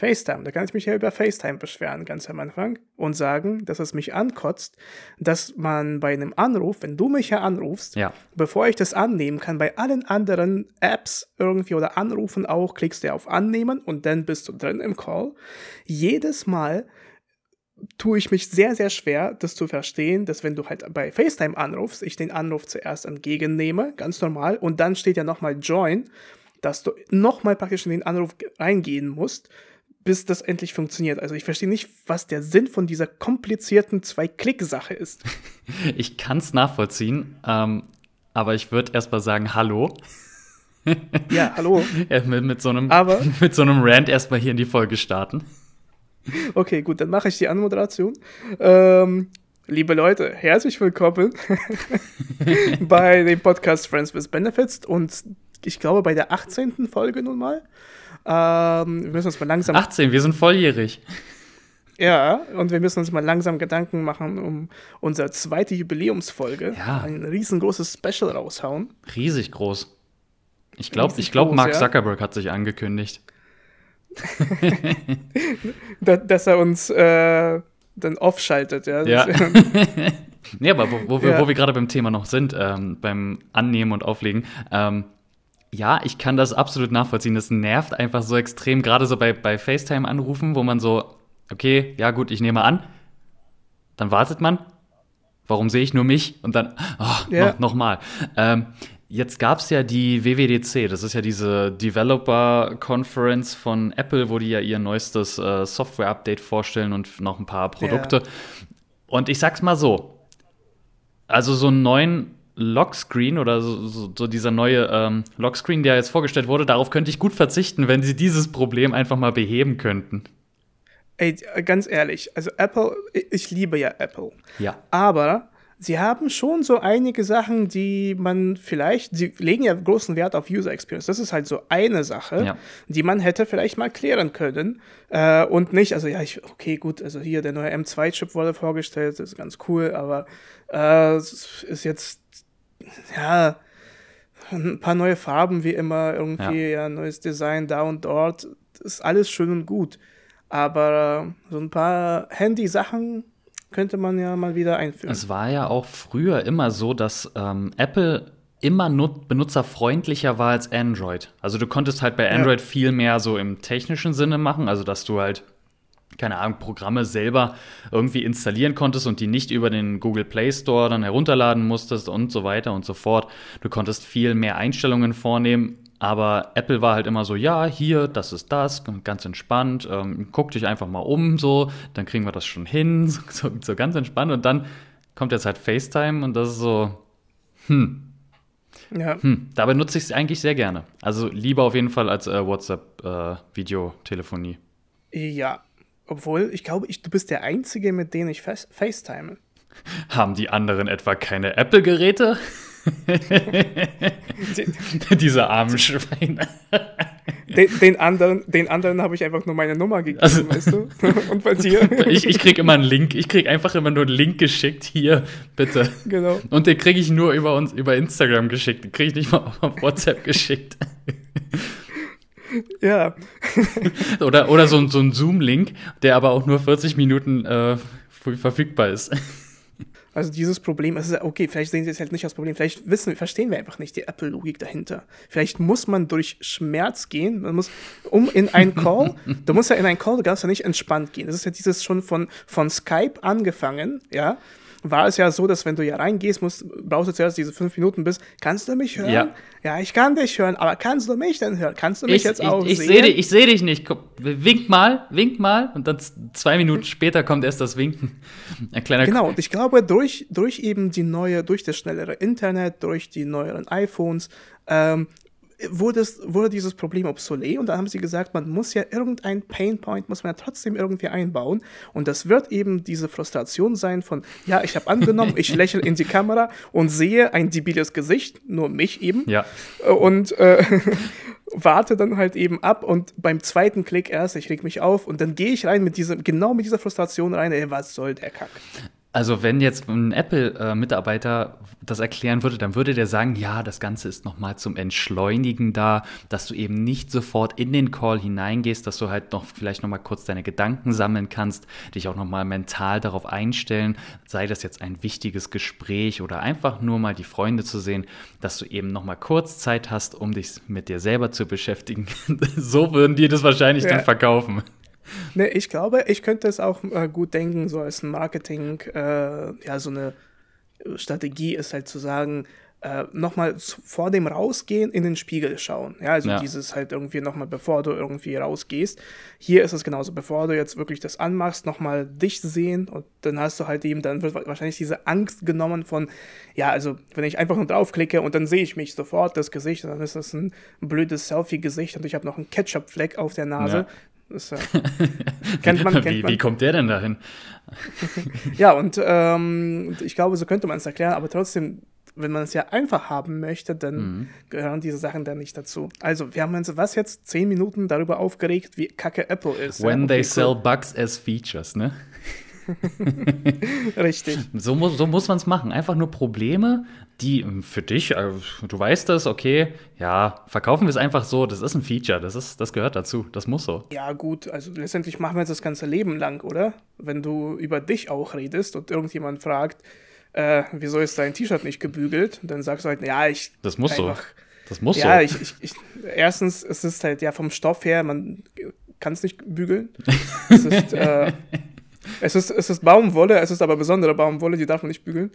FaceTime. Da kann ich mich ja über FaceTime beschweren, ganz am Anfang, und sagen, dass es mich ankotzt, dass man bei einem Anruf, wenn du mich ja anrufst, Ja. bevor ich das annehmen kann, bei allen anderen Apps irgendwie oder Anrufen auch, klickst du auf Annehmen und dann bist du drin im Call. Jedes Mal tue ich mich sehr, sehr schwer, das zu verstehen, dass wenn du halt bei FaceTime anrufst, ich den Anruf zuerst entgegennehme, ganz normal, und dann steht ja nochmal Join, dass du nochmal praktisch in den Anruf ge- reingehen musst, bis das endlich funktioniert. Also ich verstehe nicht, was der Sinn von dieser komplizierten Zwei-Klick-Sache ist. Ich kann es nachvollziehen, ähm, aber ich würde erst mal sagen, hallo. Ja, hallo. Äh, mit, mit, so einem, Aber- mit so einem Rant erstmal hier in die Folge starten. Okay, gut, dann mache ich die Anmoderation. Ähm, liebe Leute, herzlich willkommen bei dem Podcast Friends with Benefits und ich glaube bei der 18. Folge nun mal. Ähm, wir müssen uns mal langsam 18, wir sind volljährig. Ja, und wir müssen uns mal langsam Gedanken machen um unsere zweite Jubiläumsfolge. Ja. Ein riesengroßes Special raushauen. Riesig groß. Ich glaube, glaub, Mark ja. Zuckerberg hat sich angekündigt. Da, dass er uns äh, dann aufschaltet. Ja. Ja. Nee, aber wo, wo wir, Ja. wo wir gerade beim Thema noch sind, ähm, beim Annehmen und Auflegen, ähm, ja, ich kann das absolut nachvollziehen. Das nervt einfach so extrem, gerade so bei, bei FaceTime-Anrufen, wo man so, okay, ja gut, ich nehme an. Dann wartet man. Warum sehe ich nur mich? Und dann, oh, Ja. noch, noch mal. Ähm, jetzt gab es ja die WWDC, das ist ja diese Developer Conference von Apple, wo die ja ihr neuestes äh, Software-Update vorstellen und noch ein paar Produkte. Und ich sag's mal so, also so einen neuen Lockscreen oder so, so, so dieser neue ähm, Lockscreen, der jetzt vorgestellt wurde, darauf könnte ich gut verzichten, wenn sie dieses Problem einfach mal beheben könnten. Ey, ganz ehrlich, also Apple, ich liebe ja Apple. Ja. Aber sie haben schon so einige Sachen, die man vielleicht, sie legen ja großen Wert auf User Experience. Das ist halt so eine Sache, Ja. die man hätte vielleicht mal klären können. Äh, und nicht, also ja, ich, okay, gut, also hier der neue M2-Chip wurde vorgestellt, das ist ganz cool, aber äh, es ist jetzt, ja, ein paar neue Farben wie immer, irgendwie, ja, neues Design da und dort. Das ist alles schön und gut. Aber so ein paar Handy-Sachen könnte man ja mal wieder einführen. Es war ja auch früher immer so, dass ähm, Apple immer nut benutzerfreundlicher war als Android. Also du konntest halt bei Android viel mehr so im technischen Sinne machen, also dass du halt keine Ahnung, Programme selber irgendwie installieren konntest und die nicht über den Google Play Store dann herunterladen musstest und so weiter und so fort. Du konntest viel mehr Einstellungen vornehmen, aber Apple war halt immer so, ja, hier, das ist das, ganz entspannt, ähm, guck dich einfach mal um, so, dann kriegen wir das schon hin, so, so, so ganz entspannt und dann kommt jetzt halt FaceTime und das ist so, hm, ja. hm, da benutze ich es eigentlich sehr gerne. Also lieber auf jeden Fall als äh, WhatsApp äh, Videotelefonie. ja. Obwohl, ich glaube, ich, du bist der Einzige, mit dem ich face FaceTime. Haben die anderen etwa keine Apple-Geräte? Diese armen Schweine. Den, den anderen, den anderen habe ich einfach nur meine Nummer gegeben, Also- weißt du? Und bei dir? Ich, ich krieg immer einen Link. Ich krieg einfach immer nur einen Link geschickt. Hier, bitte. genau. Und den kriege ich nur über uns, über Instagram geschickt. Den kriege ich nicht mal auf WhatsApp geschickt. Ja. Oder, oder so, ein- so ein Zoom-Link, der aber auch nur 40 Minuten äh, verfügbar ist. Also dieses Problem, es ist okay, vielleicht sehen sie es halt nicht als Problem, vielleicht wissen, verstehen wir einfach nicht die Apple-Logik dahinter. Vielleicht muss man durch Schmerz gehen, man muss, um in einen Call, du musst ja in einen Call, du kannst ja nicht entspannt gehen. Das ist ja dieses schon von, von Skype angefangen, ja, war es ja so, dass wenn du ja reingehst, musst, brauchst du zuerst diese fünf Minuten bis, kannst du mich hören? Ja. ja, ich kann dich hören, aber kannst du mich denn hören? Kannst du mich Ich, jetzt ich, auch ich sehen? sehe dich, ich seh dich nicht. Komm, wink mal, wink mal. Und dann zwei Minuten später kommt erst das Winken. Ein kleiner Genau, und ich glaube, durch, durch eben die neue, durch das schnellere Internet, durch die neueren iPhones, ähm, wurde, es, wurde dieses Problem obsolet und da haben sie gesagt, man muss ja irgendein Painpoint, muss man ja trotzdem irgendwie einbauen und das wird eben diese Frustration sein von, ja, ich habe angenommen, ich lächle in die Kamera und sehe ein debiles Gesicht, nur mich eben, Ja. und äh, warte dann halt eben ab und beim zweiten Klick erst, ich reg mich auf und dann gehe ich rein mit diesem, genau mit dieser Frustration rein, ey, was soll der Kack? Also wenn jetzt ein Apple-Mitarbeiter das erklären würde, dann würde der sagen, ja, das Ganze ist nochmal zum Entschleunigen da, dass du eben nicht sofort in den Call hineingehst, dass du halt noch vielleicht nochmal kurz deine Gedanken sammeln kannst, dich auch nochmal mental darauf einstellen, sei das jetzt ein wichtiges Gespräch oder einfach nur mal die Freunde zu sehen, dass du eben nochmal kurz Zeit hast, um dich mit dir selber zu beschäftigen. so würden die das wahrscheinlich ja. dann verkaufen. Ne, ich glaube, ich könnte es auch äh, gut denken, so als ein Marketing, äh, ja, so eine Strategie ist halt zu sagen, äh, nochmal vor dem Rausgehen in den Spiegel schauen. Ja, also ja. dieses halt irgendwie nochmal, bevor du irgendwie rausgehst. Hier ist es genauso, bevor du jetzt wirklich das anmachst, nochmal dich sehen und dann hast du halt eben, dann wird wahrscheinlich diese Angst genommen von, ja, also wenn ich einfach nur draufklicke und dann sehe ich mich sofort das Gesicht, dann ist das ein blödes Selfie-Gesicht und ich habe noch einen Ketchup-Fleck auf der Nase. Ja. Das, äh, kennt man, kennt wie, man. wie kommt der denn dahin? ja, und ähm, ich glaube, so könnte man es erklären, aber trotzdem, wenn man es ja einfach haben möchte, dann mhm. gehören diese Sachen dann nicht dazu. Also, wir haben uns was jetzt zehn Minuten darüber aufgeregt, wie kacke Apple ist. When ja? okay, they cool. sell bugs as features, ne? Richtig. So muss, so muss man es machen. Einfach nur Probleme, die für dich, äh, du weißt das, okay, ja, verkaufen wir es einfach so, das ist ein Feature, das, ist, das gehört dazu, das muss so. Ja, gut, also letztendlich machen wir es das ganze Leben lang, oder? Wenn du über dich auch redest und irgendjemand fragt, äh, wieso ist dein T-Shirt nicht gebügelt, dann sagst du halt, ja, ich. Das muss einfach, so. Das muss ja, so. Ich, ich, ich, erstens, es ist halt ja vom Stoff her, man kann es nicht bügeln. es ist, äh, es ist, es ist Baumwolle, es ist aber besondere Baumwolle, die darf man nicht bügeln.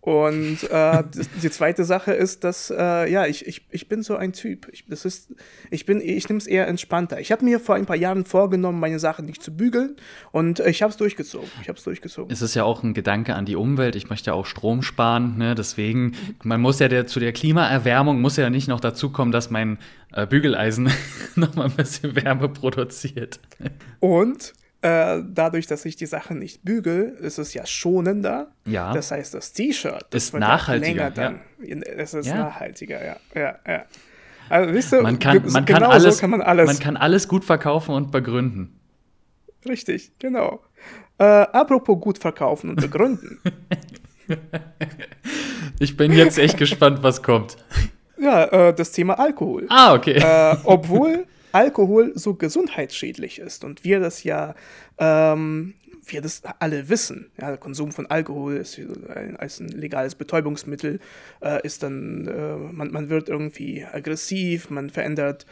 Und äh, die zweite Sache ist, dass äh, ja, ich, ich, ich bin so ein Typ. Ich, das ist, ich bin, ich nehme es eher entspannter. Ich habe mir vor ein paar Jahren vorgenommen, meine Sachen nicht zu bügeln und ich habe es durchgezogen. Ich habe es durchgezogen. Es ist ja auch ein Gedanke an die Umwelt. Ich möchte ja auch Strom sparen. Ne? Deswegen, man muss ja der, zu der Klimaerwärmung muss ja nicht noch dazu kommen, dass mein äh, Bügeleisen noch mal ein bisschen Wärme produziert. Und äh, dadurch, dass ich die Sachen nicht bügel, ist es ja schonender. Ja. Das heißt, das T-Shirt ist nachhaltiger. Dann. Ja. Es ist ja. nachhaltiger, ja. ja, ja. Also, weißt du, man kann, man, genau kann alles, so kann man alles. Man kann alles gut verkaufen und begründen. Richtig, genau. Äh, apropos gut verkaufen und begründen. ich bin jetzt echt gespannt, was kommt. Ja, äh, das Thema Alkohol. Ah, okay. Äh, obwohl Alkohol so gesundheitsschädlich ist und wir das ja, ähm, wir das alle wissen. Ja, der Konsum von Alkohol ist ein, als ein legales Betäubungsmittel, äh, ist dann, äh, man, man wird irgendwie aggressiv, man verändert,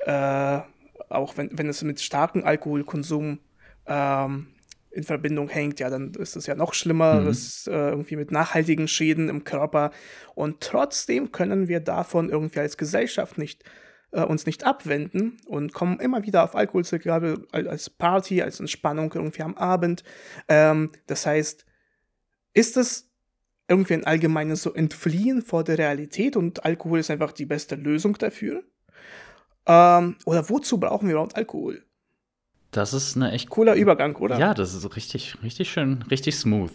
äh, auch wenn, wenn es mit starkem Alkoholkonsum ähm, in Verbindung hängt, ja, dann ist es ja noch schlimmer, mhm. ist, äh, irgendwie mit nachhaltigen Schäden im Körper. Und trotzdem können wir davon irgendwie als Gesellschaft nicht äh, uns nicht abwenden und kommen immer wieder auf Alkohol zurück, gerade als Party, als Entspannung irgendwie am Abend. Ähm, das heißt, ist es irgendwie ein allgemeines so Entfliehen vor der Realität und Alkohol ist einfach die beste Lösung dafür? Ähm, oder wozu brauchen wir überhaupt Alkohol? Das ist eine echt cooler Übergang, oder? Ja, das ist richtig, richtig schön, richtig smooth.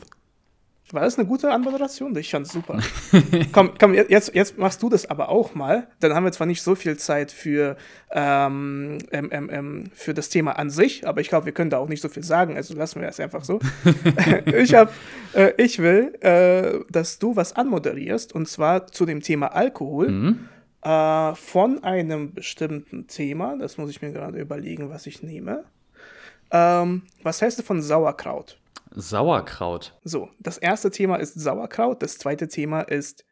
War das eine gute Anmoderation? Ich fand's super. komm, komm, jetzt, jetzt machst du das aber auch mal. Dann haben wir zwar nicht so viel Zeit für, ähm, ähm, ähm, ähm für das Thema an sich, aber ich glaube, wir können da auch nicht so viel sagen, also lassen wir es einfach so. ich, hab, äh, ich will, äh, dass du was anmoderierst, und zwar zu dem Thema Alkohol. Mhm. Äh, von einem bestimmten Thema. Das muss ich mir gerade überlegen, was ich nehme. Ähm, was heißt du von Sauerkraut? Sauerkraut. So, das erste Thema ist Sauerkraut, das zweite Thema ist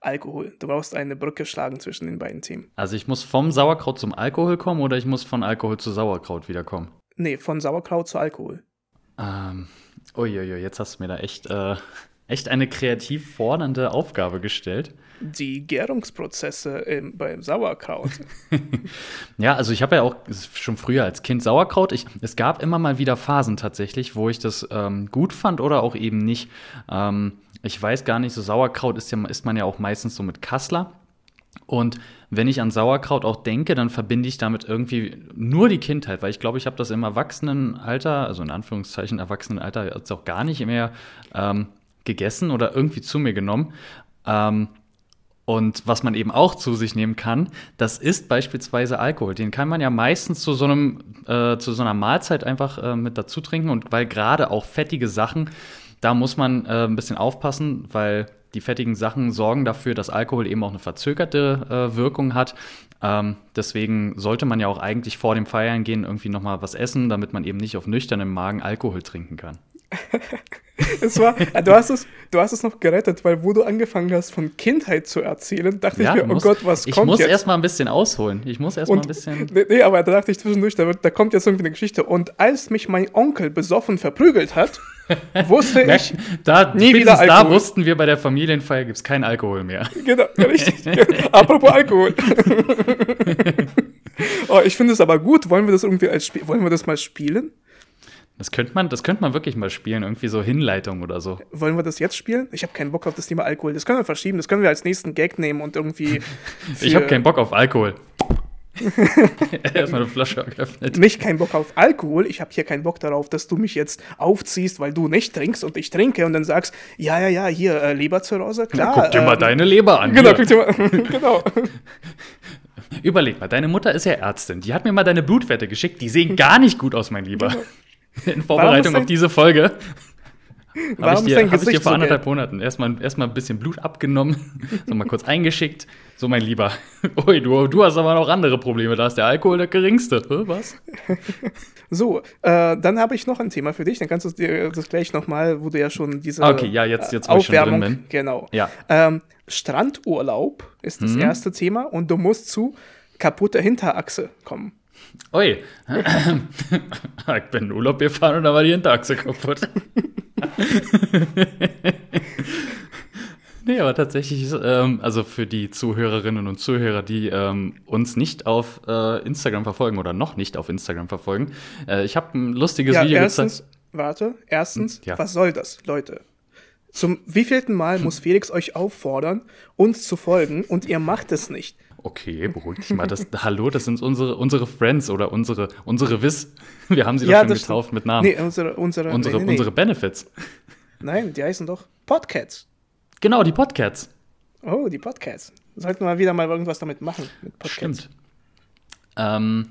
Alkohol. Du brauchst eine Brücke schlagen zwischen den beiden Themen. Also ich muss vom Sauerkraut zum Alkohol kommen oder ich muss von Alkohol zu Sauerkraut wiederkommen? Nee, von Sauerkraut zu Alkohol. Ähm, uiuiui, jetzt hast du mir da echt, äh, echt eine kreativ fordernde Aufgabe gestellt die Gärungsprozesse im, beim Sauerkraut. ja, also ich habe ja auch schon früher als Kind Sauerkraut. Ich, es gab immer mal wieder Phasen tatsächlich, wo ich das ähm, gut fand oder auch eben nicht. Ähm, ich weiß gar nicht, so Sauerkraut ist, ja, ist man ja auch meistens so mit Kassler. Und wenn ich an Sauerkraut auch denke, dann verbinde ich damit irgendwie nur die Kindheit, weil ich glaube, ich habe das im Erwachsenenalter, also in Anführungszeichen Erwachsenenalter, jetzt auch gar nicht mehr ähm, gegessen oder irgendwie zu mir genommen. Ähm, und was man eben auch zu sich nehmen kann, das ist beispielsweise Alkohol. Den kann man ja meistens zu so einem, äh, zu so einer Mahlzeit einfach äh, mit dazu trinken. Und weil gerade auch fettige Sachen, da muss man äh, ein bisschen aufpassen, weil die fettigen Sachen sorgen dafür, dass Alkohol eben auch eine verzögerte äh, Wirkung hat. Ähm, deswegen sollte man ja auch eigentlich vor dem Feiern gehen irgendwie noch mal was essen, damit man eben nicht auf nüchternem Magen Alkohol trinken kann. es war, du hast es, du hast es noch gerettet, weil wo du angefangen hast, von Kindheit zu erzählen, dachte ja, ich mir, oh muss, Gott, was kommt jetzt? Ich muss erstmal ein bisschen ausholen. Ich muss erstmal ein bisschen. Nee, nee, aber da dachte ich zwischendurch, da, da kommt jetzt irgendwie eine Geschichte. Und als mich mein Onkel besoffen verprügelt hat, wusste ich da, nie wieder Alkohol. Da wussten wir, bei der Familienfeier gibt es keinen Alkohol mehr. Genau, richtig. Apropos Alkohol. oh, ich finde es aber gut. Wollen wir das irgendwie als Spiel, wollen wir das mal spielen? Das könnte man, das könnte man wirklich mal spielen, irgendwie so Hinleitung oder so. Wollen wir das jetzt spielen? Ich habe keinen Bock auf das Thema Alkohol. Das können wir verschieben, das können wir als nächsten Gag nehmen und irgendwie. ich habe keinen Bock auf Alkohol. Erstmal eine Flasche geöffnet. Nicht keinen Bock auf Alkohol. Ich habe hier keinen Bock darauf, dass du mich jetzt aufziehst, weil du nicht trinkst und ich trinke und dann sagst, ja, ja, ja, hier, äh, Leberzirrhose, klar. Ja, guck dir ähm, mal deine Leber an. Genau, guck dir mal, genau. Überleg mal, deine Mutter ist ja Ärztin. Die hat mir mal deine Blutwerte geschickt. Die sehen gar nicht gut aus, mein Lieber. Genau. In Vorbereitung auf diese Folge. Habe ich, dir, hab ich dir vor anderthalb so Monaten erstmal erst ein bisschen Blut abgenommen, so mal kurz eingeschickt. So, mein Lieber, ui, du, du hast aber noch andere Probleme, da ist der Alkohol der geringste. Was? So, äh, dann habe ich noch ein Thema für dich, dann kannst du dir das gleich nochmal, wo du ja schon diese okay, ja, jetzt, jetzt, Aufwärmung, ich schon drin bin. genau. Ja. Ähm, Strandurlaub ist das mhm. erste Thema und du musst zu kaputter Hinterachse kommen. Ui, ich bin in Urlaub gefahren und da war die Hinterachse kaputt. nee, aber tatsächlich, ist, ähm, also für die Zuhörerinnen und Zuhörer, die ähm, uns nicht auf äh, Instagram verfolgen oder noch nicht auf Instagram verfolgen, äh, ich habe ein lustiges ja, Video erstens, gezeigt. Warte, erstens, hm, ja. was soll das, Leute? Zum wievielten Mal muss Felix euch auffordern, uns zu folgen und ihr macht es nicht? Okay, beruhig dich mal. Das, hallo, das sind unsere, unsere Friends oder unsere, unsere Wiss. Wir haben sie ja, doch schon getauft mit Namen. Nee, unsere, unsere, unsere, nee, nee, unsere Benefits. Nein, die heißen doch Podcasts. Genau, die Podcasts. Oh, die Podcasts. Sollten wir wieder mal irgendwas damit machen. Stimmt. Ähm,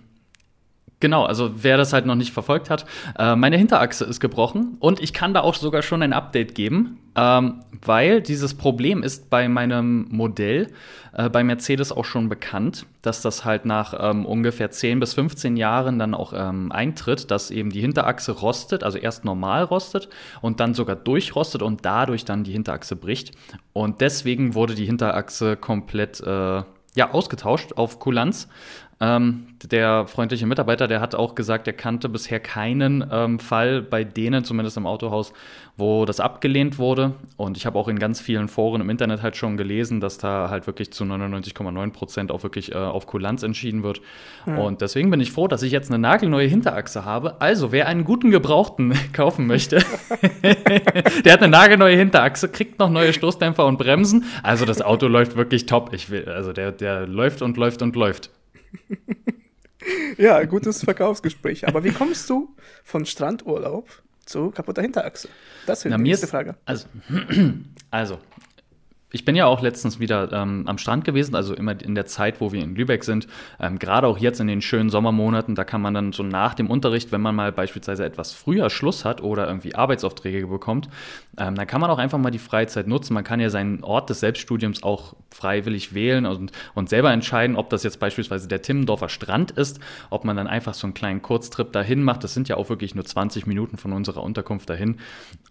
Genau, also wer das halt noch nicht verfolgt hat, äh, meine Hinterachse ist gebrochen und ich kann da auch sogar schon ein Update geben, ähm, weil dieses Problem ist bei meinem Modell äh, bei Mercedes auch schon bekannt, dass das halt nach ähm, ungefähr 10 bis 15 Jahren dann auch ähm, eintritt, dass eben die Hinterachse rostet, also erst normal rostet und dann sogar durchrostet und dadurch dann die Hinterachse bricht. Und deswegen wurde die Hinterachse komplett äh, ja, ausgetauscht auf Kulanz. Ähm, der freundliche Mitarbeiter, der hat auch gesagt, er kannte bisher keinen ähm, Fall bei denen, zumindest im Autohaus, wo das abgelehnt wurde. Und ich habe auch in ganz vielen Foren im Internet halt schon gelesen, dass da halt wirklich zu 99,9 Prozent auch wirklich äh, auf Kulanz entschieden wird. Mhm. Und deswegen bin ich froh, dass ich jetzt eine nagelneue Hinterachse habe. Also, wer einen guten Gebrauchten kaufen möchte, der hat eine nagelneue Hinterachse, kriegt noch neue Stoßdämpfer und Bremsen. Also, das Auto läuft wirklich top. Ich will, also der, der läuft und läuft und läuft. ja, gutes Verkaufsgespräch. Aber wie kommst du von Strandurlaub zu kaputter Hinterachse? Das ist die nächste Frage. Also, also, ich bin ja auch letztens wieder ähm, am Strand gewesen, also immer in der Zeit, wo wir in Lübeck sind. Ähm, Gerade auch jetzt in den schönen Sommermonaten, da kann man dann so nach dem Unterricht, wenn man mal beispielsweise etwas früher Schluss hat oder irgendwie Arbeitsaufträge bekommt, ähm, dann kann man auch einfach mal die Freizeit nutzen. Man kann ja seinen Ort des Selbststudiums auch freiwillig wählen und, und selber entscheiden, ob das jetzt beispielsweise der Timmendorfer Strand ist, ob man dann einfach so einen kleinen Kurztrip dahin macht. Das sind ja auch wirklich nur 20 Minuten von unserer Unterkunft dahin.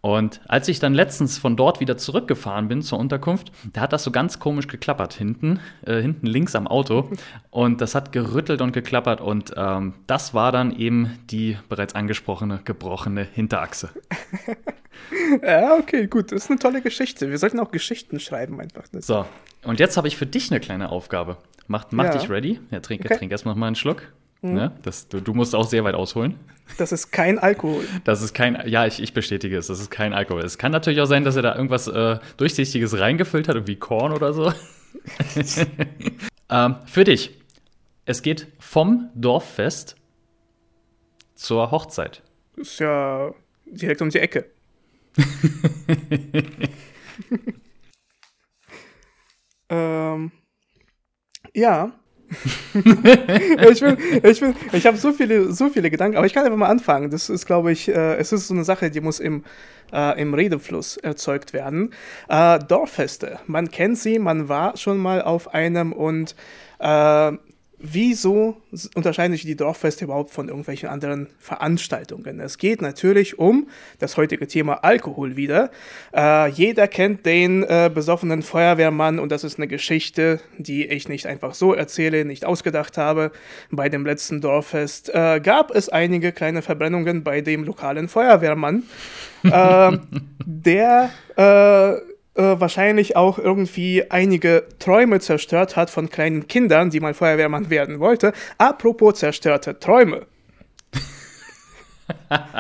Und als ich dann letztens von dort wieder zurückgefahren bin zur Unterkunft, da hat das so ganz komisch geklappert hinten, äh, hinten links am Auto. Und das hat gerüttelt und geklappert. Und ähm, das war dann eben die bereits angesprochene gebrochene Hinterachse. ja, okay, gut. Das ist eine tolle Geschichte. Wir sollten auch Geschichten schreiben einfach. Das. So, und jetzt habe ich für dich eine kleine Aufgabe. Mach, mach ja. dich ready. Ja, trink, okay. trink erstmal mal einen Schluck. Mhm. Ne? Das, du, du, musst auch sehr weit ausholen. Das ist kein Alkohol. Das ist kein, ja, ich, ich bestätige es, das ist kein Alkohol. Es kann natürlich auch sein, dass er da irgendwas äh, Durchsichtiges reingefüllt hat, wie Korn oder so. ähm, für dich. Es geht vom Dorffest zur Hochzeit. Ist ja direkt um die Ecke. ähm, ja, ich ich ich habe so viele, so viele Gedanken, aber ich kann einfach mal anfangen. Das ist, glaube ich, äh, es ist so eine Sache, die muss im, äh, im Redefluss erzeugt werden. Äh, Dorffeste, man kennt sie, man war schon mal auf einem und äh, wieso unterscheiden sich die Dorffeste überhaupt von irgendwelchen anderen Veranstaltungen? Es geht natürlich um das heutige Thema Alkohol wieder. Äh, jeder kennt den äh, besoffenen Feuerwehrmann und das ist eine Geschichte, die ich nicht einfach so erzähle, nicht ausgedacht habe. Bei dem letzten Dorffest äh, gab es einige kleine Verbrennungen bei dem lokalen Feuerwehrmann, äh, der äh, wahrscheinlich auch irgendwie einige Träume zerstört hat von kleinen Kindern, die mal Feuerwehrmann werden wollte. Apropos zerstörte Träume.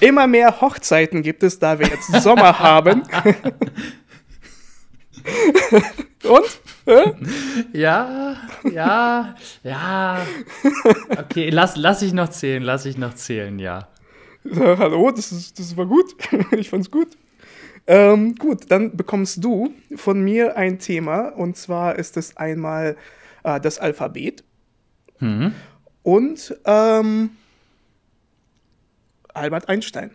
Immer mehr Hochzeiten gibt es, da wir jetzt Sommer haben. Und? Ja, ja, ja. Okay, lass, lass ich noch zählen, lass ich noch zählen, ja. Hallo, das, ist, das war gut. Ich fand's gut. Ähm, gut, dann bekommst du von mir ein Thema und zwar ist es einmal äh, das Alphabet mhm. und ähm, Albert Einstein.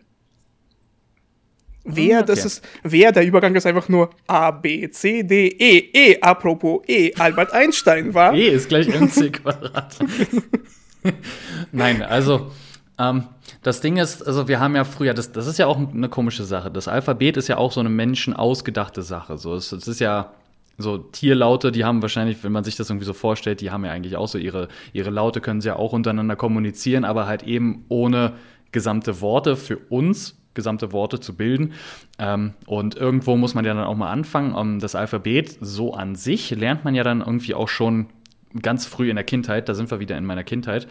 Wer, okay. das ist, wer, der Übergang ist einfach nur A, B, C, D, E, E, apropos E, Albert Einstein war. E ist gleich MC Quadrat. Nein, also ähm, das Ding ist, also wir haben ja früher, das, das ist ja auch eine komische Sache. Das Alphabet ist ja auch so eine menschenausgedachte Sache. So, es, es ist ja so Tierlaute, die haben wahrscheinlich, wenn man sich das irgendwie so vorstellt, die haben ja eigentlich auch so ihre, ihre Laute, können sie ja auch untereinander kommunizieren, aber halt eben ohne gesamte Worte für uns gesamte Worte zu bilden. Ähm, und irgendwo muss man ja dann auch mal anfangen. Ähm, das Alphabet so an sich lernt man ja dann irgendwie auch schon ganz früh in der Kindheit. Da sind wir wieder in meiner Kindheit.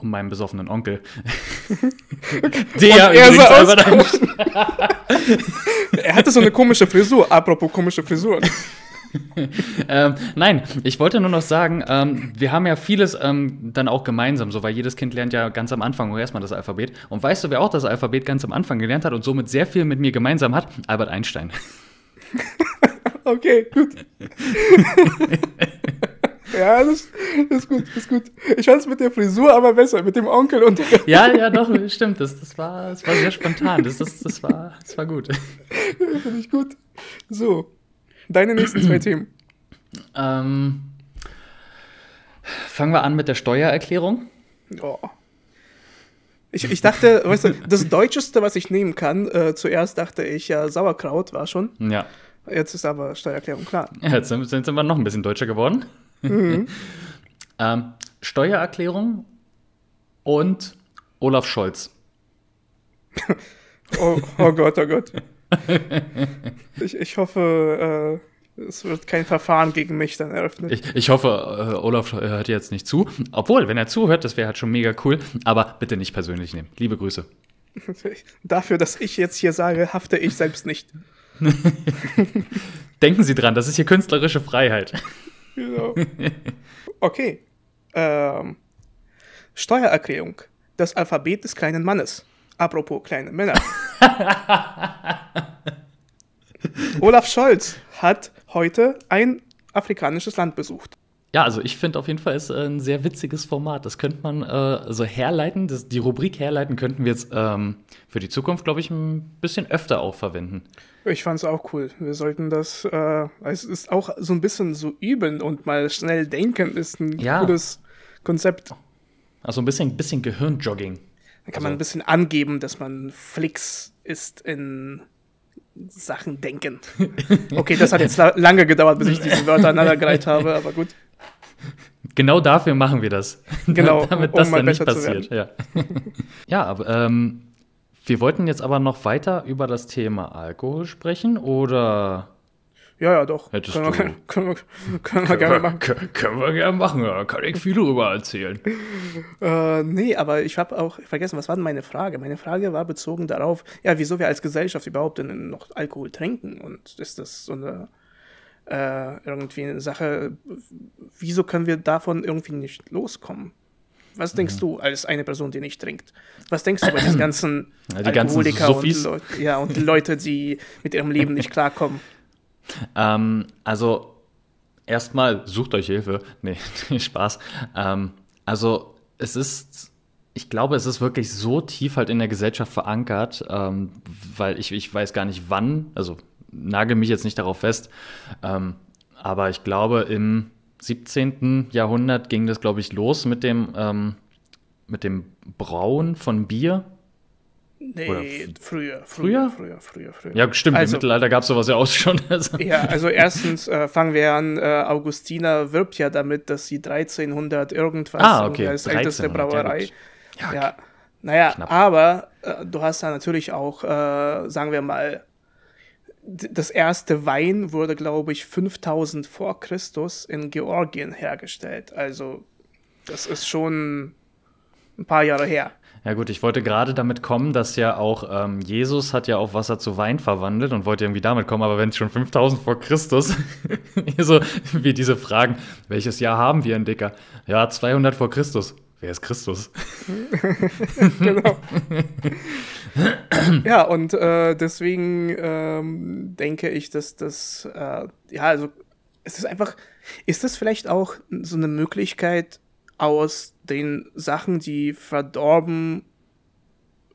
Um meinen besoffenen Onkel. Der übrigens Albert Einstein. er hatte so eine komische Frisur, apropos komische Frisuren. ähm, nein, ich wollte nur noch sagen, ähm, wir haben ja vieles ähm, dann auch gemeinsam, so weil jedes Kind lernt ja ganz am Anfang erstmal das Alphabet. Und weißt du, wer auch das Alphabet ganz am Anfang gelernt hat und somit sehr viel mit mir gemeinsam hat? Albert Einstein. okay, gut. Ja, das, das, ist gut, das ist gut. Ich fand es mit der Frisur aber besser, mit dem Onkel und der Ja, ja, doch, stimmt. Das, das, war, das war sehr spontan. Das, das, das, war, das war gut. Finde ich gut. So, deine nächsten zwei Themen. Ähm, fangen wir an mit der Steuererklärung. Oh. Ich, ich dachte, weißt du, das Deutscheste, was ich nehmen kann, äh, zuerst dachte ich ja Sauerkraut war schon. Ja. Jetzt ist aber Steuererklärung klar. Ja, jetzt sind, sind wir noch ein bisschen deutscher geworden. Mhm. ähm, Steuererklärung und Olaf Scholz. oh, oh, Gott, oh Gott. ich, ich hoffe, äh, es wird kein Verfahren gegen mich dann eröffnet. Ich, ich hoffe, äh, Olaf hört jetzt nicht zu. Obwohl, wenn er zuhört, das wäre halt schon mega cool. Aber bitte nicht persönlich nehmen. Liebe Grüße. Dafür, dass ich jetzt hier sage, hafte ich selbst nicht. Denken Sie dran, das ist hier künstlerische Freiheit. Genau. Okay. Ähm, Steuererklärung. Das Alphabet des kleinen Mannes. Apropos kleine Männer. Olaf Scholz hat heute ein afrikanisches Land besucht. Ja, also ich finde auf jeden Fall ist ein sehr witziges Format. Das könnte man äh, so herleiten, das, die Rubrik herleiten könnten wir jetzt ähm, für die Zukunft, glaube ich, ein bisschen öfter auch verwenden. Ich fand es auch cool. Wir sollten das, äh, es ist auch so ein bisschen so üben und mal schnell denken, ist ein ja. cooles Konzept. Also ein bisschen, bisschen Gehirnjogging. Da kann also. man ein bisschen angeben, dass man Flix ist in Sachen denken. Okay, das hat jetzt lange gedauert, bis ich diese Wörter aneinandergereiht habe, aber gut. Genau dafür machen wir das. Genau, damit um das dann nicht passiert. Ja, ja aber ähm, wir wollten jetzt aber noch weiter über das Thema Alkohol sprechen oder? Ja, ja, doch. Hättest können, wir, können, können, wir, können wir gerne machen. Können, können wir gerne machen, da kann ich viel drüber erzählen. äh, nee, aber ich habe auch vergessen, was war denn meine Frage? Meine Frage war bezogen darauf, ja, wieso wir als Gesellschaft überhaupt denn noch Alkohol trinken und ist das so eine äh, irgendwie eine Sache, wieso können wir davon irgendwie nicht loskommen? Was denkst mhm. du als eine Person, die nicht trinkt? Was denkst du bei diesen ganzen ja, die Alkoholiker ganzen und, Leute, ja, und die Leute, die mit ihrem Leben nicht klarkommen? Ähm, also erstmal sucht euch Hilfe. Nee, Spaß. Ähm, also es ist, ich glaube, es ist wirklich so tief halt in der Gesellschaft verankert, ähm, weil ich, ich weiß gar nicht wann, also nagel mich jetzt nicht darauf fest, ähm, aber ich glaube, im 17. Jahrhundert ging das, glaube ich, los mit dem, ähm, mit dem Brauen von Bier. Nee, früher, früher, früher, früher, früher, Ja, stimmt, also, im Mittelalter gab es sowas ja auch schon. Also. Ja, also erstens äh, fangen wir an, äh, Augustina wirbt ja damit, dass sie 1300 irgendwas ah, okay. als älteste Brauerei. Ja, ja, naja, knapp. aber äh, du hast da natürlich auch, äh, sagen wir mal, das erste Wein wurde, glaube ich, 5000 vor Christus in Georgien hergestellt. Also, das ist schon ein paar Jahre her. Ja gut, ich wollte gerade damit kommen, dass ja auch ähm, Jesus hat ja auch Wasser zu Wein verwandelt und wollte irgendwie damit kommen, aber wenn es schon 5000 vor Christus, so wie diese Fragen, welches Jahr haben wir in Dicker? Ja, 200 vor Christus. Wer ist Christus? genau. ja, und äh, deswegen ähm, denke ich, dass das, äh, ja, also es ist einfach, ist das vielleicht auch so eine Möglichkeit aus den Sachen, die verdorben,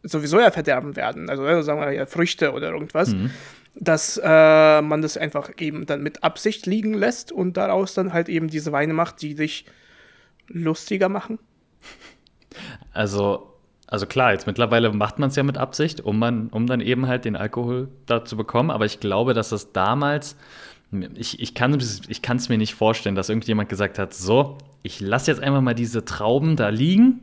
sowieso ja verderben werden, also sagen wir ja Früchte oder irgendwas, mhm. dass äh, man das einfach eben dann mit Absicht liegen lässt und daraus dann halt eben diese Weine macht, die dich lustiger machen? Also also klar, jetzt mittlerweile macht man es ja mit Absicht, um, man, um dann eben halt den Alkohol da zu bekommen. Aber ich glaube, dass das damals, ich, ich kann es ich mir nicht vorstellen, dass irgendjemand gesagt hat, so, ich lasse jetzt einfach mal diese Trauben da liegen,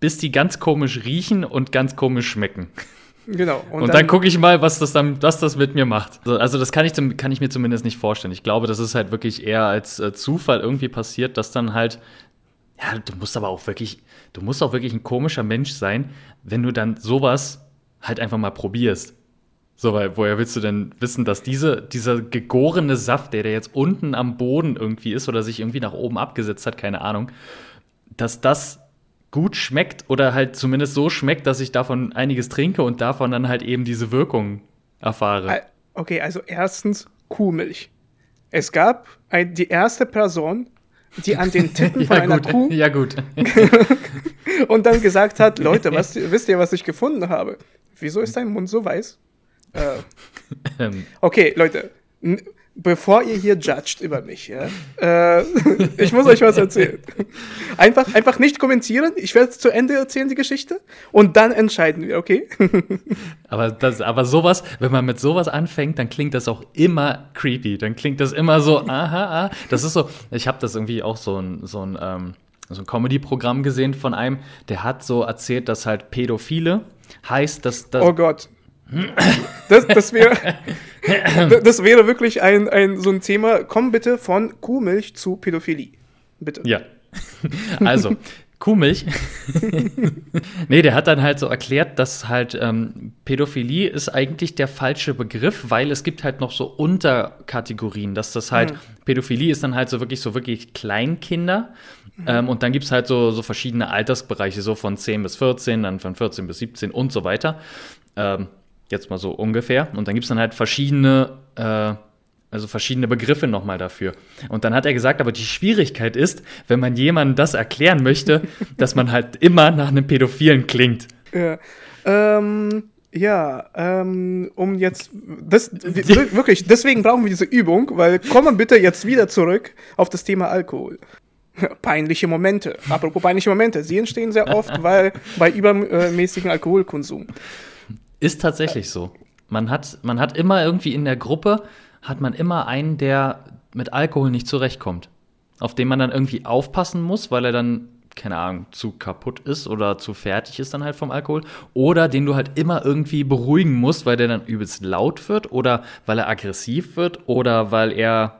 bis die ganz komisch riechen und ganz komisch schmecken. Genau. Und, und dann, dann gucke ich mal, was das dann, was das mit mir macht. Also das kann ich, kann ich mir zumindest nicht vorstellen. Ich glaube, das ist halt wirklich eher als äh, Zufall irgendwie passiert, dass dann halt ja, du musst aber auch wirklich, du musst auch wirklich ein komischer Mensch sein, wenn du dann sowas halt einfach mal probierst. So, weil woher willst du denn wissen, dass diese, dieser gegorene Saft, der, der jetzt unten am Boden irgendwie ist oder sich irgendwie nach oben abgesetzt hat, keine Ahnung, dass das gut schmeckt oder halt zumindest so schmeckt, dass ich davon einiges trinke und davon dann halt eben diese Wirkung erfahre. Okay, also erstens Kuhmilch. Es gab ein, die erste Person, die an den Titten von ja, einer gut. Kuh ja, gut. und dann gesagt hat, Leute, was, wisst ihr, was ich gefunden habe? Wieso ist dein Mund so weiß? Äh, ähm. okay, Leute, bevor ihr hier judgt über mich, ja, äh, ich muss euch was erzählen. Einfach, einfach nicht kommentieren. Ich werde es zu Ende erzählen, die Geschichte. Und dann entscheiden wir, okay? aber, das, aber sowas, wenn man mit sowas anfängt, dann klingt das auch immer creepy. Dann klingt das immer so, aha, ah. Das ist so, ich habe das irgendwie auch so ein, so ein, ähm, so ein Comedy-Programm gesehen von einem, der hat so erzählt, dass halt Pädophile heißt, dass das. Oh Gott. Das, das wäre das wäre wirklich ein, ein, so ein Thema. Komm bitte von Kuhmilch zu Pädophilie. Bitte. Ja. Also, Kuhmilch. nee, der hat dann halt so erklärt, dass halt ähm, Pädophilie ist eigentlich der falsche Begriff, weil es gibt halt noch so Unterkategorien, dass das halt, mhm. Pädophilie ist dann halt so wirklich so wirklich Kleinkinder. Mhm. Ähm, und dann gibt es halt so, so verschiedene Altersbereiche, so von 10 bis 14, dann von 14 bis 17 und so weiter. Ähm, jetzt mal so ungefähr. Und dann gibt es dann halt verschiedene, äh, also verschiedene Begriffe nochmal dafür. Und dann hat er gesagt, aber die Schwierigkeit ist, wenn man jemandem das erklären möchte, dass man halt immer nach einem Pädophilen klingt. Ja. Ähm, ja, ähm, um jetzt, das, wirklich, deswegen brauchen wir diese Übung, weil kommen bitte jetzt wieder zurück auf das Thema Alkohol. Peinliche Momente. Apropos peinliche Momente. Sie entstehen sehr oft, weil bei übermäßigem Alkoholkonsum. Ist tatsächlich so. Man hat, man hat immer irgendwie in der Gruppe, hat man immer einen, der mit Alkohol nicht zurechtkommt. Auf den man dann irgendwie aufpassen muss, weil er dann, keine Ahnung, zu kaputt ist oder zu fertig ist dann halt vom Alkohol. Oder den du halt immer irgendwie beruhigen musst, weil der dann übelst laut wird oder weil er aggressiv wird oder weil er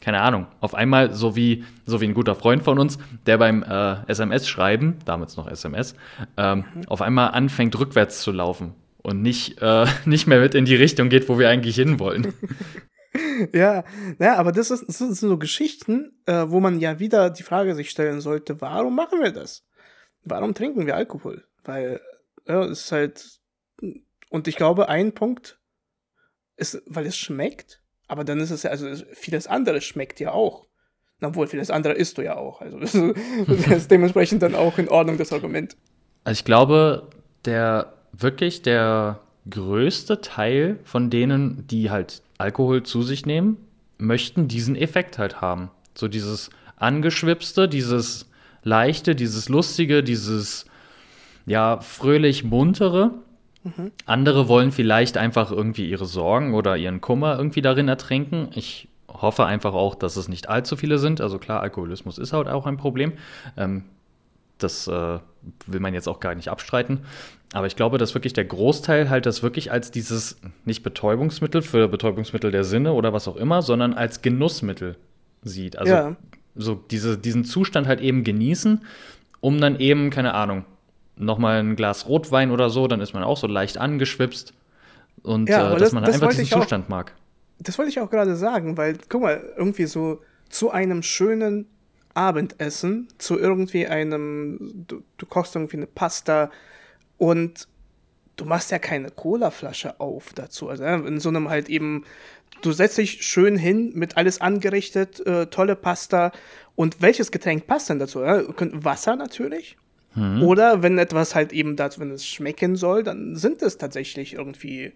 keine Ahnung, auf einmal, so wie, so wie ein guter Freund von uns, der beim äh, SMS-Schreiben, damals noch SMS, ähm, mhm. auf einmal anfängt rückwärts zu laufen und nicht, äh, nicht mehr mit in die Richtung geht, wo wir eigentlich hinwollen. ja, ja, aber das, ist, das sind so Geschichten, äh, wo man ja wieder die Frage sich stellen sollte, warum machen wir das? Warum trinken wir Alkohol? Weil ja, es ist halt, und ich glaube, ein Punkt ist, weil es schmeckt, aber dann ist es ja, also vieles andere schmeckt ja auch. Obwohl, das andere isst du ja auch. Also das ist dementsprechend dann auch in Ordnung, das Argument. Also ich glaube, der wirklich der größte Teil von denen, die halt Alkohol zu sich nehmen, möchten diesen Effekt halt haben. So dieses angeschwipste, dieses leichte, dieses lustige, dieses ja fröhlich muntere. Mhm. Andere wollen vielleicht einfach irgendwie ihre Sorgen oder ihren Kummer irgendwie darin ertränken. Ich hoffe einfach auch, dass es nicht allzu viele sind. Also klar, Alkoholismus ist halt auch ein Problem. Ähm, das äh, will man jetzt auch gar nicht abstreiten. Aber ich glaube, dass wirklich der Großteil halt das wirklich als dieses nicht Betäubungsmittel für Betäubungsmittel der Sinne oder was auch immer, sondern als Genussmittel sieht. Also ja. so diese, diesen Zustand halt eben genießen, um dann eben, keine Ahnung, nochmal ein Glas Rotwein oder so, dann ist man auch so leicht angeschwipst. Und ja, äh, dass das, man das einfach diesen Zustand auch, mag. Das wollte ich auch gerade sagen, weil, guck mal, irgendwie so zu einem schönen Abendessen, zu irgendwie einem, du, du kochst irgendwie eine Pasta und du machst ja keine Colaflasche auf dazu. Also in so einem halt eben, du setzt dich schön hin, mit alles angerichtet, äh, tolle Pasta. Und welches Getränk passt denn dazu? Ja? Wasser natürlich. Mhm. Oder wenn etwas halt eben dazu, wenn es schmecken soll, dann sind es tatsächlich irgendwie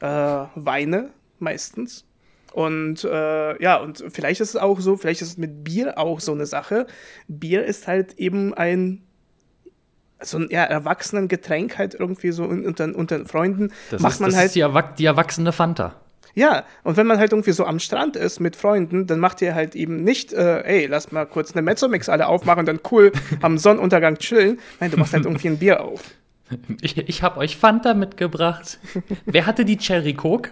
äh, Weine meistens. Und äh, ja, und vielleicht ist es auch so, vielleicht ist es mit Bier auch so eine Sache. Bier ist halt eben ein so ein ja, erwachsenen Getränk halt irgendwie so unter, unter Freunden. Das macht ist, man das halt. Ist die, Erwach die erwachsene Fanta. Ja, und wenn man halt irgendwie so am Strand ist mit Freunden, dann macht ihr halt eben nicht, äh, ey, lass mal kurz eine Mezzomix alle aufmachen und dann cool am Sonnenuntergang chillen. Nein, du machst halt irgendwie ein Bier auf. Ich, ich habe euch Fanta mitgebracht. Wer hatte die Cherry Coke?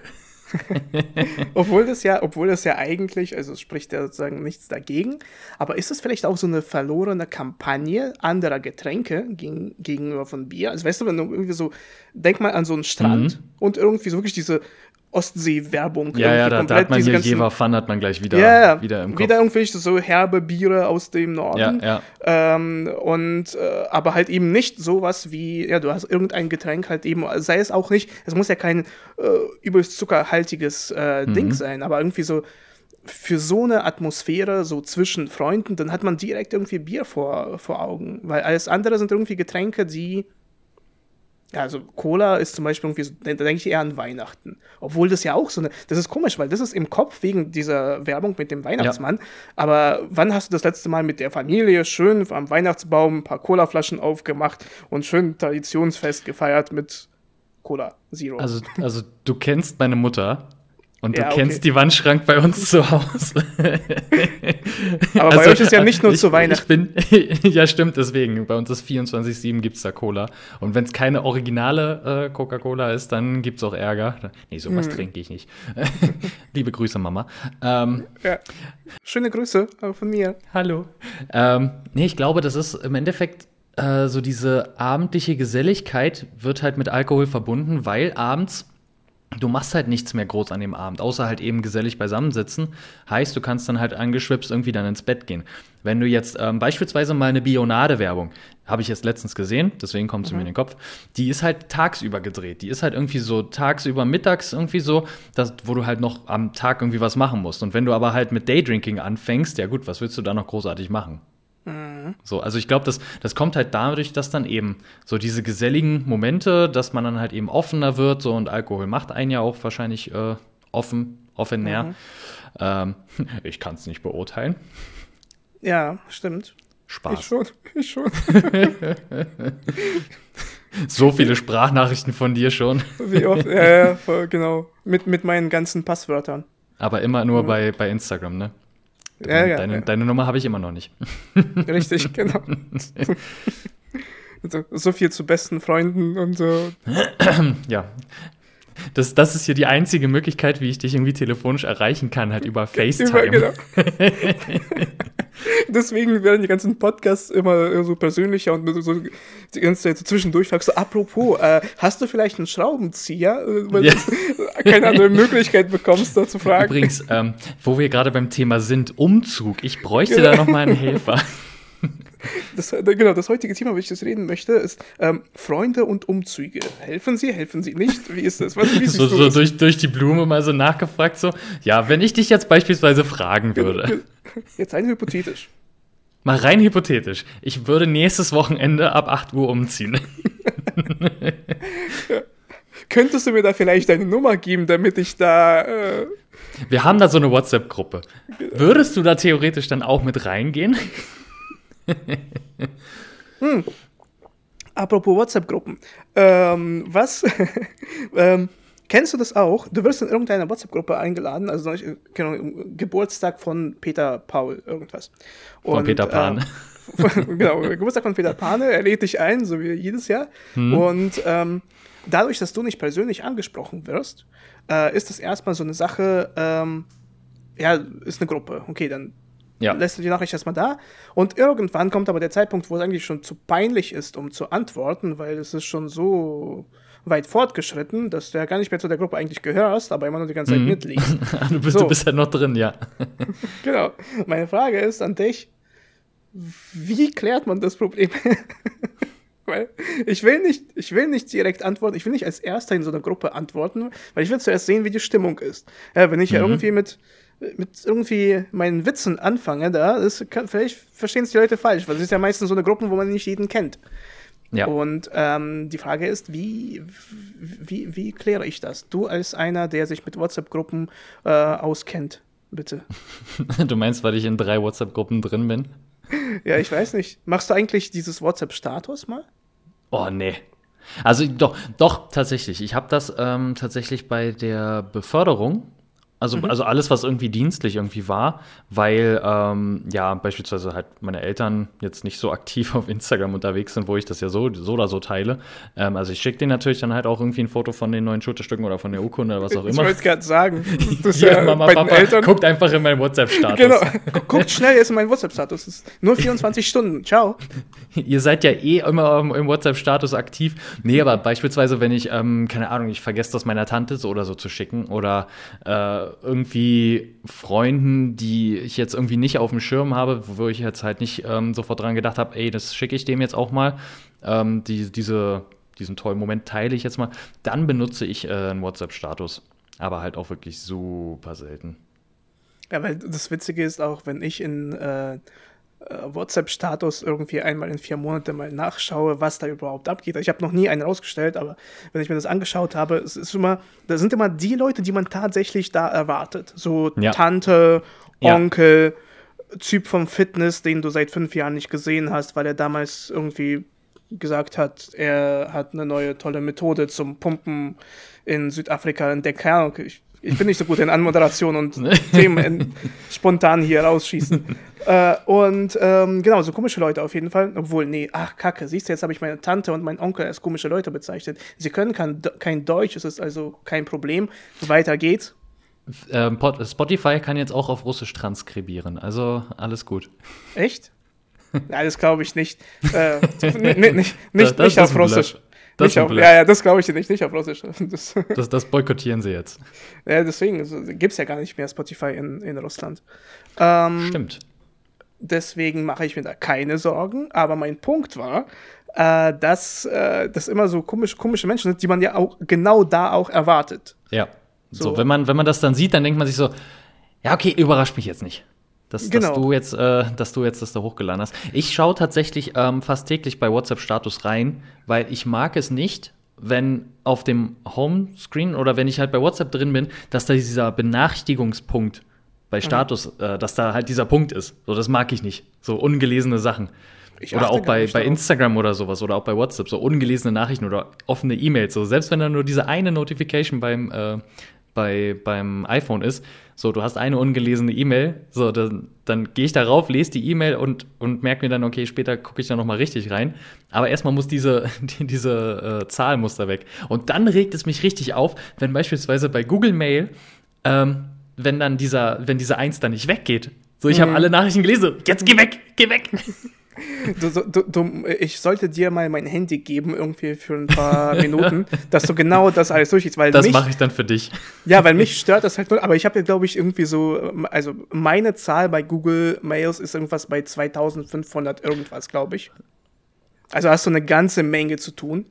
obwohl das ja, obwohl das ja eigentlich, also es spricht ja sozusagen nichts dagegen, aber ist es vielleicht auch so eine verlorene Kampagne anderer Getränke gegen, gegenüber von Bier? Also weißt du, wenn du irgendwie so, denk mal an so einen Strand mhm. und irgendwie so wirklich diese Ostsee-Werbung. Ja, ja, da, da, hat man hier Jever Fun hat man gleich wieder, ja, wieder im Kopf. Wieder irgendwelche so herbe Biere aus dem Norden. Ja, ja. Ähm, und, äh, aber halt eben nicht sowas wie, ja, du hast irgendein Getränk halt eben, sei es auch nicht, es muss ja kein äh, übelst zuckerhaltiges äh, mhm. Ding sein, aber irgendwie so für so eine Atmosphäre, so zwischen Freunden, dann hat man direkt irgendwie Bier vor, vor Augen. Weil alles andere sind irgendwie Getränke, die also Cola ist zum Beispiel irgendwie, so, da denke ich eher an Weihnachten. Obwohl das ja auch so eine, das ist komisch, weil das ist im Kopf wegen dieser Werbung mit dem Weihnachtsmann. Ja. Aber wann hast du das letzte Mal mit der Familie schön am Weihnachtsbaum ein paar Colaflaschen aufgemacht und schön Traditionsfest gefeiert mit Cola Zero? Also, also du kennst meine Mutter und du ja, okay. kennst die Wandschrank bei uns zu Hause. Aber also, bei euch ist ja nicht nur ich, zu Weihnachten. Ich bin, ja, stimmt, deswegen. Bei uns ist 24-7 gibt es da Cola. Und wenn es keine originale äh, Coca-Cola ist, dann gibt es auch Ärger. Nee, sowas hm. trinke ich nicht. Liebe Grüße, Mama. Ähm, ja. Schöne Grüße von mir. Hallo. Ähm, nee, ich glaube, das ist im Endeffekt äh, so diese abendliche Geselligkeit wird halt mit Alkohol verbunden, weil abends du machst halt nichts mehr groß an dem Abend, außer halt eben gesellig beisammensitzen. Heißt, du kannst dann halt angeschwipst irgendwie dann ins Bett gehen. Wenn du jetzt ähm, beispielsweise mal eine Bionade-Werbung, habe ich jetzt letztens gesehen, deswegen kommt es mhm. mir in den Kopf, die ist halt tagsüber gedreht. Die ist halt irgendwie so tagsüber, mittags irgendwie so, dass, wo du halt noch am Tag irgendwie was machen musst. Und wenn du aber halt mit Daydrinking anfängst, ja gut, was willst du da noch großartig machen? Mhm. So, also ich glaube, das, das kommt halt dadurch, dass dann eben so diese geselligen Momente, dass man dann halt eben offener wird, so und Alkohol macht einen ja auch wahrscheinlich äh, offen, offener. Mhm. Ähm, ich kann es nicht beurteilen. Ja, stimmt. Spaß. Ich schon, ich schon. so viele Sprachnachrichten von dir schon. Wie oft, ja, ja, genau. Mit, mit meinen ganzen Passwörtern. Aber immer nur mhm. bei, bei Instagram, ne? Ja, ja, deine, ja. deine Nummer habe ich immer noch nicht. Richtig, genau. so, so viel zu besten Freunden und so. Ja. Das, das ist hier die einzige Möglichkeit, wie ich dich irgendwie telefonisch erreichen kann, halt über FaceTime. Über, genau. Deswegen werden die ganzen Podcasts immer so persönlicher und so die ganze Zeit so zwischendurch fragst du, apropos, äh, hast du vielleicht einen Schraubenzieher? Äh, weil ja. du keine andere Möglichkeit bekommst, da zu fragen. Übrigens, ähm, wo wir gerade beim Thema sind, Umzug. Ich bräuchte genau. da noch mal einen Helfer. Das, äh, genau, das heutige Thema, über das ich das reden möchte, ist ähm, Freunde und Umzüge. Helfen sie, helfen sie nicht? Wie ist das? Was, wie so, so durch, durch die Blume mal so nachgefragt, so, ja, wenn ich dich jetzt beispielsweise fragen würde. Jetzt rein hypothetisch. Mal rein hypothetisch. Ich würde nächstes Wochenende ab 8 Uhr umziehen. Könntest du mir da vielleicht deine Nummer geben, damit ich da. Äh Wir haben da so eine WhatsApp-Gruppe. Würdest du da theoretisch dann auch mit reingehen? Hm. Apropos WhatsApp-Gruppen. Ähm, was? ähm, kennst du das auch? Du wirst in irgendeine WhatsApp-Gruppe eingeladen, also genau, Geburtstag von Peter Paul, irgendwas. Und, von Peter Pan. Äh, genau, Geburtstag von Peter Pane, er lädt dich ein, so wie jedes Jahr. Hm. Und ähm, dadurch, dass du nicht persönlich angesprochen wirst, äh, ist das erstmal so eine Sache, ähm, ja, ist eine Gruppe. Okay, dann ja. lässt du die Nachricht erstmal da. Und irgendwann kommt aber der Zeitpunkt, wo es eigentlich schon zu peinlich ist, um zu antworten, weil es ist schon so weit fortgeschritten, dass du ja gar nicht mehr zu der Gruppe eigentlich gehörst, aber immer nur die ganze Zeit mhm. mitliest. du, bist, so. du bist ja noch drin, ja. genau. Meine Frage ist an dich, wie klärt man das Problem? weil ich will nicht, ich will nicht direkt antworten, ich will nicht als Erster in so einer Gruppe antworten, weil ich will zuerst sehen, wie die Stimmung ist. Ja, wenn ich mhm. ja irgendwie mit mit irgendwie meinen Witzen anfange, da ist, kann, vielleicht verstehen es die Leute falsch, weil es ist ja meistens so eine Gruppe, wo man nicht jeden kennt. Ja. Und ähm, die Frage ist, wie, wie, wie kläre ich das? Du als einer, der sich mit WhatsApp-Gruppen äh, auskennt, bitte. du meinst, weil ich in drei WhatsApp-Gruppen drin bin? Ja, ich weiß nicht. Machst du eigentlich dieses WhatsApp-Status mal? Oh, nee. Also doch, doch, tatsächlich. Ich habe das ähm, tatsächlich bei der Beförderung also, mhm. also alles, was irgendwie dienstlich irgendwie war, weil ähm, ja beispielsweise halt meine Eltern jetzt nicht so aktiv auf Instagram unterwegs sind, wo ich das ja so, so oder so teile. Ähm, also ich schicke denen natürlich dann halt auch irgendwie ein Foto von den neuen Schulterstücken oder von der Urkunde oder was auch immer. Ich wollte gerade sagen, das ja, ja Mama, Papa, Eltern guckt einfach in meinen WhatsApp-Status. Genau, guckt schnell jetzt in meinen WhatsApp-Status. Nur 24 Stunden. Ciao. Ihr seid ja eh immer im WhatsApp-Status aktiv. Nee, aber beispielsweise, wenn ich, ähm, keine Ahnung, ich vergesse das meiner Tante so oder so zu schicken oder äh, irgendwie Freunden, die ich jetzt irgendwie nicht auf dem Schirm habe, wo ich jetzt halt nicht ähm, sofort dran gedacht habe, ey, das schicke ich dem jetzt auch mal. Ähm, die, diese, diesen tollen Moment teile ich jetzt mal. Dann benutze ich äh, einen WhatsApp-Status. Aber halt auch wirklich super selten. Ja, weil das Witzige ist auch, wenn ich in äh, WhatsApp-Status irgendwie einmal in vier Monaten mal nachschaue, was da überhaupt abgeht. Ich habe noch nie einen rausgestellt, aber wenn ich mir das angeschaut habe, es ist immer, da sind immer die Leute, die man tatsächlich da erwartet. So ja. Tante, Onkel, ja. Typ vom Fitness, den du seit fünf Jahren nicht gesehen hast, weil er damals irgendwie gesagt hat, er hat eine neue tolle Methode zum Pumpen in Südafrika entdeckt. Ich ich bin nicht so gut in Anmoderation und Themen spontan hier rausschießen. äh, und ähm, genau, so komische Leute auf jeden Fall. Obwohl, nee, ach Kacke, siehst du, jetzt habe ich meine Tante und meinen Onkel als komische Leute bezeichnet. Sie können kein, kein Deutsch, es ist also kein Problem. Weiter geht's. Ähm, Spotify kann jetzt auch auf Russisch transkribieren, also alles gut. Echt? Ja, das glaube ich nicht. Äh, nicht, nicht, nicht, nicht auf Russisch. Das nicht auf, ja, ja, das glaube ich nicht, nicht auf Russisch. Das, das, das boykottieren sie jetzt. Ja, deswegen also, gibt es ja gar nicht mehr Spotify in, in Russland. Ähm, Stimmt. Deswegen mache ich mir da keine Sorgen. Aber mein Punkt war, äh, dass äh, das immer so komisch, komische Menschen sind, die man ja auch genau da auch erwartet. Ja. So, so wenn, man, wenn man das dann sieht, dann denkt man sich so, ja, okay, überrascht mich jetzt nicht. Dass, genau. dass, du jetzt, äh, dass du jetzt das da hochgeladen hast. Ich schaue tatsächlich ähm, fast täglich bei WhatsApp-Status rein, weil ich mag es nicht, wenn auf dem Homescreen oder wenn ich halt bei WhatsApp drin bin, dass da dieser Benachrichtigungspunkt bei mhm. Status, mhm. äh, dass da halt dieser Punkt ist. So, das mag ich nicht. So ungelesene Sachen. Ich oder auch bei, bei Instagram oder sowas oder auch bei WhatsApp, so ungelesene Nachrichten oder offene E-Mails. So, selbst wenn da nur diese eine Notification beim, äh, bei, beim iPhone ist, so, du hast eine ungelesene E-Mail, so, dann, dann gehe ich darauf, lese die E-Mail und, und merke mir dann, okay, später gucke ich da nochmal richtig rein. Aber erstmal muss diese, die, diese äh, Zahl muss da weg. Und dann regt es mich richtig auf, wenn beispielsweise bei Google Mail, ähm, wenn dann dieser, wenn diese Eins dann nicht weggeht. So, ich mhm. habe alle Nachrichten gelesen, jetzt geh weg, geh weg. Du, du, du, ich sollte dir mal mein Handy geben, irgendwie für ein paar Minuten, dass du genau das alles durchgehst. Weil das mache ich dann für dich. Ja, weil mich stört das halt nur. Aber ich habe ja, glaube ich, irgendwie so, also meine Zahl bei Google Mails ist irgendwas bei 2500 irgendwas, glaube ich. Also hast du eine ganze Menge zu tun.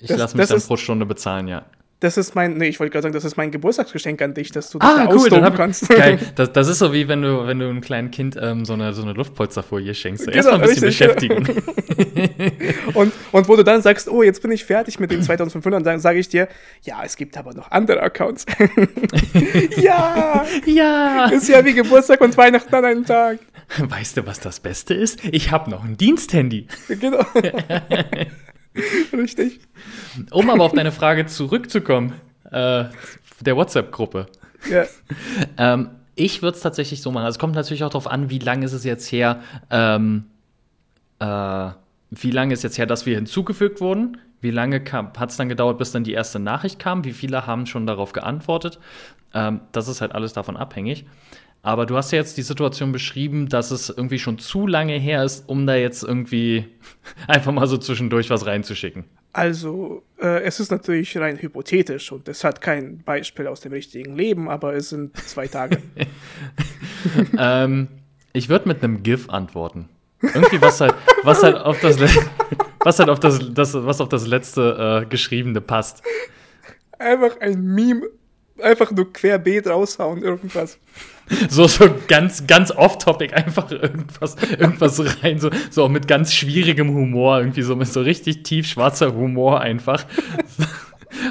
Ich lasse mich dann pro Stunde bezahlen, ja. Das ist mein, nee, ich wollte gerade sagen, das ist mein Geburtstagsgeschenk an dich, dass du dich Ah, da cool, dann hab, kannst. geil. Das, das ist so wie wenn du, wenn du einem kleinen Kind ähm, so eine, so eine Luftpolsterfolie schenkst. Genau, Erstmal ein bisschen richtig, beschäftigen. und, und wo du dann sagst, oh, jetzt bin ich fertig mit den 2500, dann sage ich dir, ja, es gibt aber noch andere Accounts. ja, ja. ist ja wie Geburtstag und Weihnachten an einem Tag. Weißt du, was das Beste ist? Ich habe noch ein Diensthandy. Genau. Richtig. Um aber auf deine Frage zurückzukommen, äh, der WhatsApp-Gruppe. Ja. Ähm, ich würde es tatsächlich so machen. Also es kommt natürlich auch darauf an, wie lange ist es jetzt her, ähm, äh, wie lange ist jetzt her, dass wir hinzugefügt wurden. Wie lange hat es dann gedauert, bis dann die erste Nachricht kam? Wie viele haben schon darauf geantwortet? Ähm, das ist halt alles davon abhängig. Aber du hast ja jetzt die Situation beschrieben, dass es irgendwie schon zu lange her ist, um da jetzt irgendwie einfach mal so zwischendurch was reinzuschicken. Also, äh, es ist natürlich rein hypothetisch und es hat kein Beispiel aus dem richtigen Leben, aber es sind zwei Tage. ähm, ich würde mit einem GIF antworten. Irgendwie was halt, was halt auf das, was halt auf das, das was auf das letzte äh, Geschriebene passt. Einfach ein Meme, einfach nur querbeet raushauen, irgendwas. So, so ganz, ganz off-topic einfach irgendwas, irgendwas rein, so, so auch mit ganz schwierigem Humor, irgendwie so mit so richtig tief schwarzer Humor einfach.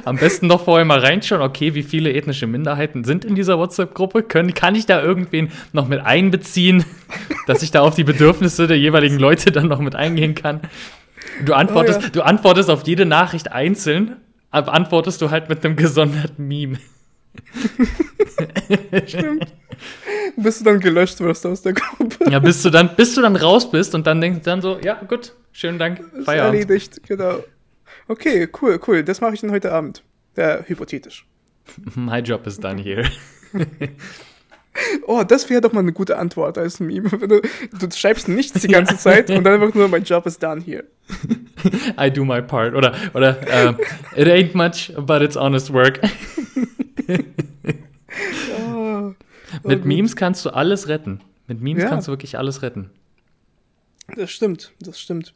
Am besten noch vorher mal reinschauen, okay, wie viele ethnische Minderheiten sind in dieser WhatsApp-Gruppe? Kann ich da irgendwen noch mit einbeziehen, dass ich da auf die Bedürfnisse der jeweiligen Leute dann noch mit eingehen kann? Du antwortest, oh ja. du antwortest auf jede Nachricht einzeln, aber antwortest du halt mit einem gesonderten Meme. Stimmt. Bis du dann gelöscht wirst aus der Gruppe. Ja, bis du dann, bis du dann raus bist und dann denkst du dann so, ja, gut, schönen Dank, Feierabend. Ist erledigt, genau. Okay, cool, cool. Das mache ich dann heute Abend. Ja, hypothetisch. My job is done here. oh, das wäre doch mal eine gute Antwort als Meme. Du, du schreibst nichts die ganze Zeit und dann einfach nur, my job is done here. I do my part. Oder, oder uh, it ain't much, but it's honest work. Oh, Mit Memes kannst du alles retten. Mit Memes ja. kannst du wirklich alles retten. Das stimmt, das stimmt.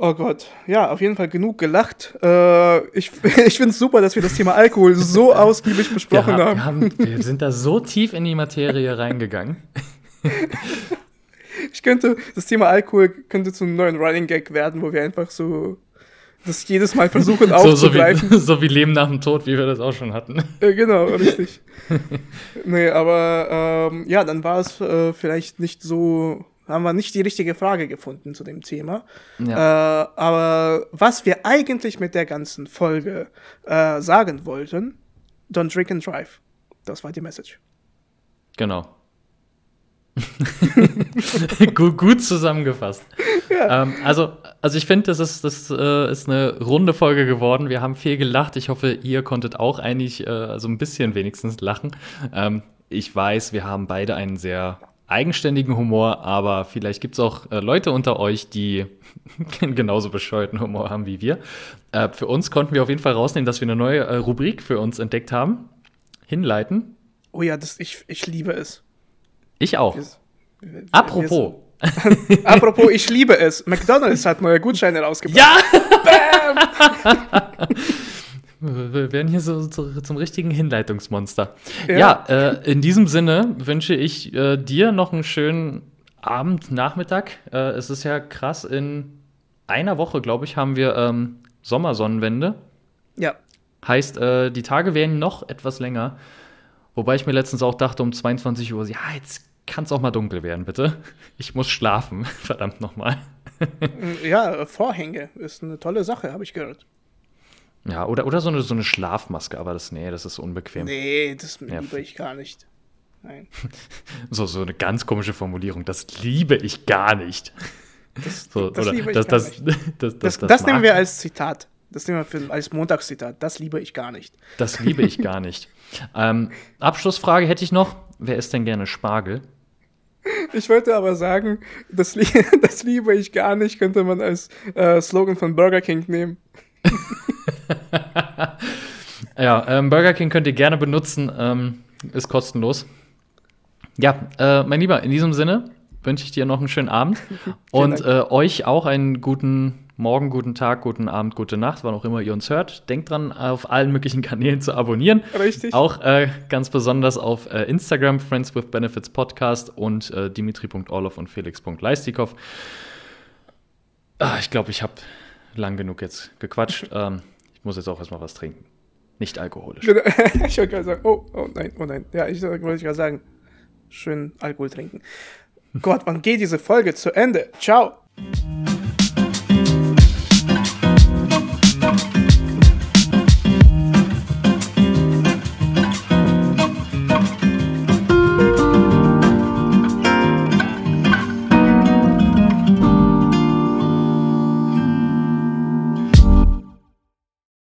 Oh Gott, ja, auf jeden Fall genug gelacht. Äh, ich ich finde es super, dass wir das Thema Alkohol so ausgiebig besprochen wir haben. haben. Wir sind da so tief in die Materie reingegangen. Ich könnte, das Thema Alkohol könnte zu einem neuen Running Gag werden, wo wir einfach so das jedes Mal versuchen aufzugreifen. So, so, wie, so wie Leben nach dem Tod, wie wir das auch schon hatten. Ja, genau, richtig. nee, aber ähm, ja, dann war es äh, vielleicht nicht so haben wir nicht die richtige Frage gefunden zu dem Thema. Ja. Äh, aber was wir eigentlich mit der ganzen Folge äh, sagen wollten, don't drink and drive. Das war die Message. Genau. gut, gut, zusammengefasst. Ja. Ähm, also, also ich finde, das ist, das äh, ist eine runde Folge geworden. Wir haben viel gelacht. Ich hoffe, ihr konntet auch eigentlich äh, so ein bisschen wenigstens lachen. Ähm, ich weiß, wir haben beide einen sehr eigenständigen Humor, aber vielleicht gibt es auch äh, Leute unter euch, die genauso bescheuerten Humor haben wie wir. Äh, für uns konnten wir auf jeden Fall rausnehmen, dass wir eine neue äh, Rubrik für uns entdeckt haben. Hinleiten. Oh ja, das, ich, ich liebe es. Ich auch. Wir, Apropos. Wir Apropos, ich liebe es. McDonalds hat neue Gutscheine rausgebracht. Ja! Bam! Wir werden hier so, so zum richtigen Hinleitungsmonster. Ja, ja äh, in diesem Sinne wünsche ich äh, dir noch einen schönen Abend, Nachmittag. Äh, es ist ja krass, in einer Woche, glaube ich, haben wir ähm, Sommersonnenwende. Ja. Heißt, äh, die Tage werden noch etwas länger. Wobei ich mir letztens auch dachte, um 22 Uhr, ja, jetzt kann es auch mal dunkel werden, bitte. Ich muss schlafen, verdammt nochmal. ja, Vorhänge ist eine tolle Sache, habe ich gehört. Ja, oder, oder so, eine, so eine Schlafmaske, aber das, nee, das ist unbequem. Nee, das ja. liebe ich gar nicht. Nein. so, so eine ganz komische Formulierung, das liebe ich gar nicht. Das, so, das liebe ich das, gar nicht. Das, das, das nehmen wir als Zitat. Das nehmen wir für, als Montagszitat. Das liebe ich gar nicht. Das liebe ich gar nicht. ähm, Abschlussfrage hätte ich noch. Wer isst denn gerne Spargel? Ich wollte aber sagen, das, das liebe ich gar nicht, könnte man als äh, Slogan von Burger King nehmen. ja, ähm, Burger King könnt ihr gerne benutzen, ähm, ist kostenlos. Ja, äh, mein Lieber, in diesem Sinne wünsche ich dir noch einen schönen Abend und äh, euch auch einen guten Morgen, guten Tag, guten Abend, gute Nacht, wann auch immer ihr uns hört. Denkt dran, auf allen möglichen Kanälen zu abonnieren. Richtig. Auch äh, ganz besonders auf äh, Instagram, Friends with Benefits Podcast und äh, dimitri.orlov und felix.leistikov. Ah, ich glaube, ich habe lang genug jetzt gequatscht. ähm, ich muss jetzt auch erstmal was trinken. Nicht alkoholisch. ich wollte gerade sagen, oh, oh nein, oh nein. Ja, ich wollte gerade sagen, schön Alkohol trinken. Gott, wann geht diese Folge zu Ende? Ciao.